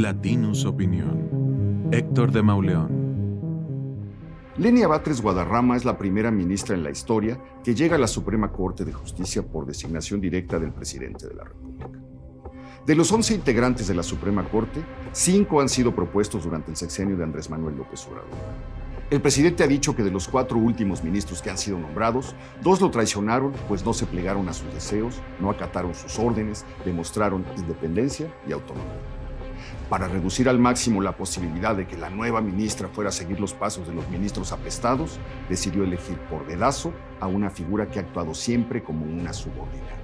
Latinus Opinión. Héctor de Mauleón. Lenia Batres Guadarrama es la primera ministra en la historia que llega a la Suprema Corte de Justicia por designación directa del presidente de la República. De los 11 integrantes de la Suprema Corte, cinco han sido propuestos durante el sexenio de Andrés Manuel López Obrador. El presidente ha dicho que de los cuatro últimos ministros que han sido nombrados, dos lo traicionaron, pues no se plegaron a sus deseos, no acataron sus órdenes, demostraron independencia y autonomía. Para reducir al máximo la posibilidad de que la nueva ministra fuera a seguir los pasos de los ministros apestados, decidió elegir por dedazo a una figura que ha actuado siempre como una subordinada.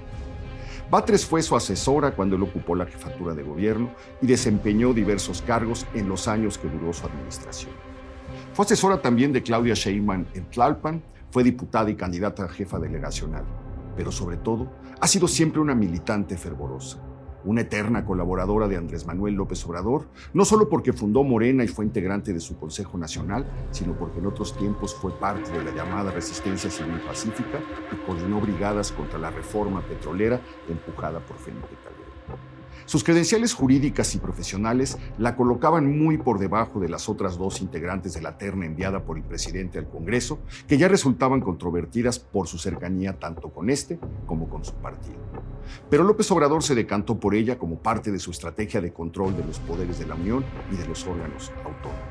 Batres fue su asesora cuando él ocupó la jefatura de gobierno y desempeñó diversos cargos en los años que duró su administración. Fue asesora también de Claudia Sheinbaum en Tlalpan, fue diputada y candidata a jefa delegacional, pero sobre todo ha sido siempre una militante fervorosa una eterna colaboradora de Andrés Manuel López Obrador, no solo porque fundó Morena y fue integrante de su Consejo Nacional, sino porque en otros tiempos fue parte de la llamada Resistencia Civil Pacífica y coordinó brigadas contra la reforma petrolera empujada por Felipe Calderón. Sus credenciales jurídicas y profesionales la colocaban muy por debajo de las otras dos integrantes de la terna enviada por el presidente al Congreso, que ya resultaban controvertidas por su cercanía tanto con este como con su partido. Pero López Obrador se decantó por ella como parte de su estrategia de control de los poderes de la Unión y de los órganos autónomos.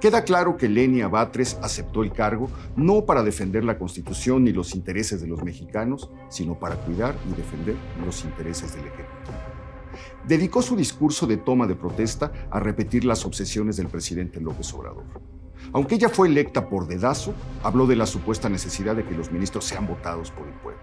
Queda claro que Lenia Batres aceptó el cargo no para defender la Constitución ni los intereses de los mexicanos, sino para cuidar y defender los intereses del Ejecutivo dedicó su discurso de toma de protesta a repetir las obsesiones del presidente López Obrador. Aunque ella fue electa por dedazo, habló de la supuesta necesidad de que los ministros sean votados por el pueblo.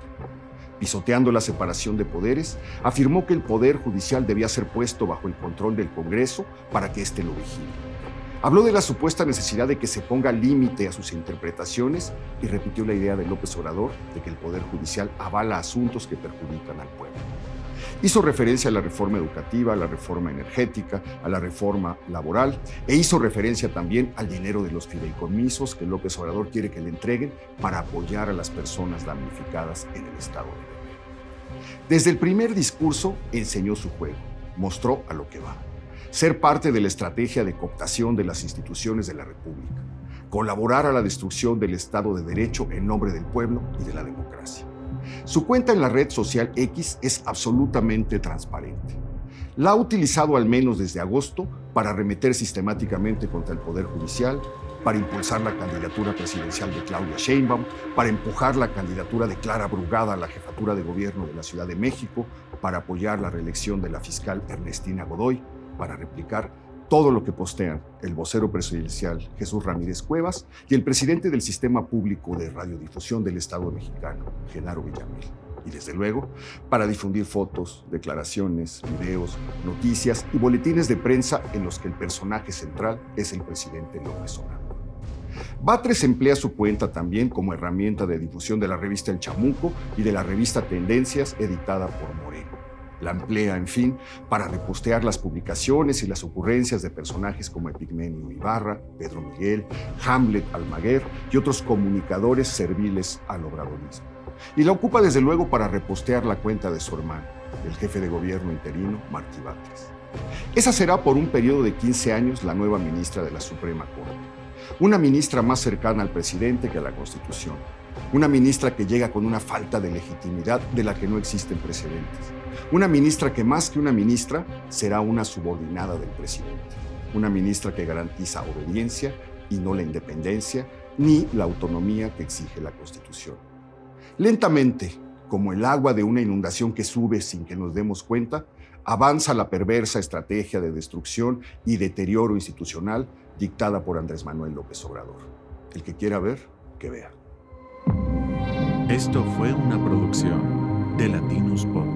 Pisoteando la separación de poderes, afirmó que el poder judicial debía ser puesto bajo el control del Congreso para que éste lo vigile. Habló de la supuesta necesidad de que se ponga límite a sus interpretaciones y repitió la idea de López Obrador de que el Poder Judicial avala asuntos que perjudican al pueblo. Hizo referencia a la reforma educativa, a la reforma energética, a la reforma laboral e hizo referencia también al dinero de los fideicomisos que López Obrador quiere que le entreguen para apoyar a las personas damnificadas en el Estado de. Desde el primer discurso enseñó su juego, mostró a lo que va. Ser parte de la estrategia de cooptación de las instituciones de la República, colaborar a la destrucción del Estado de Derecho en nombre del pueblo y de la democracia. Su cuenta en la red social X es absolutamente transparente. La ha utilizado al menos desde agosto para arremeter sistemáticamente contra el Poder Judicial, para impulsar la candidatura presidencial de Claudia Sheinbaum, para empujar la candidatura de Clara Brugada a la jefatura de gobierno de la Ciudad de México, para apoyar la reelección de la fiscal Ernestina Godoy, para replicar todo lo que postean el vocero presidencial Jesús Ramírez Cuevas y el presidente del Sistema Público de Radiodifusión del Estado mexicano, Genaro Villamil. Y desde luego, para difundir fotos, declaraciones, videos, noticias y boletines de prensa en los que el personaje central es el presidente López Obrador. Batres emplea su cuenta también como herramienta de difusión de la revista El Chamuco y de la revista Tendencias editada por Moreno la emplea, en fin, para repostear las publicaciones y las ocurrencias de personajes como Epigmenio Ibarra, Pedro Miguel, Hamlet Almaguer y otros comunicadores serviles al obradorismo. Y la ocupa desde luego para repostear la cuenta de su hermano, el jefe de gobierno interino, Martí Batres. Esa será por un periodo de 15 años la nueva ministra de la Suprema Corte. Una ministra más cercana al presidente que a la Constitución. Una ministra que llega con una falta de legitimidad de la que no existen precedentes una ministra que más que una ministra será una subordinada del presidente. Una ministra que garantiza obediencia y no la independencia ni la autonomía que exige la Constitución. Lentamente, como el agua de una inundación que sube sin que nos demos cuenta, avanza la perversa estrategia de destrucción y deterioro institucional dictada por Andrés Manuel López Obrador. El que quiera ver, que vea. Esto fue una producción de Latinos Podcast.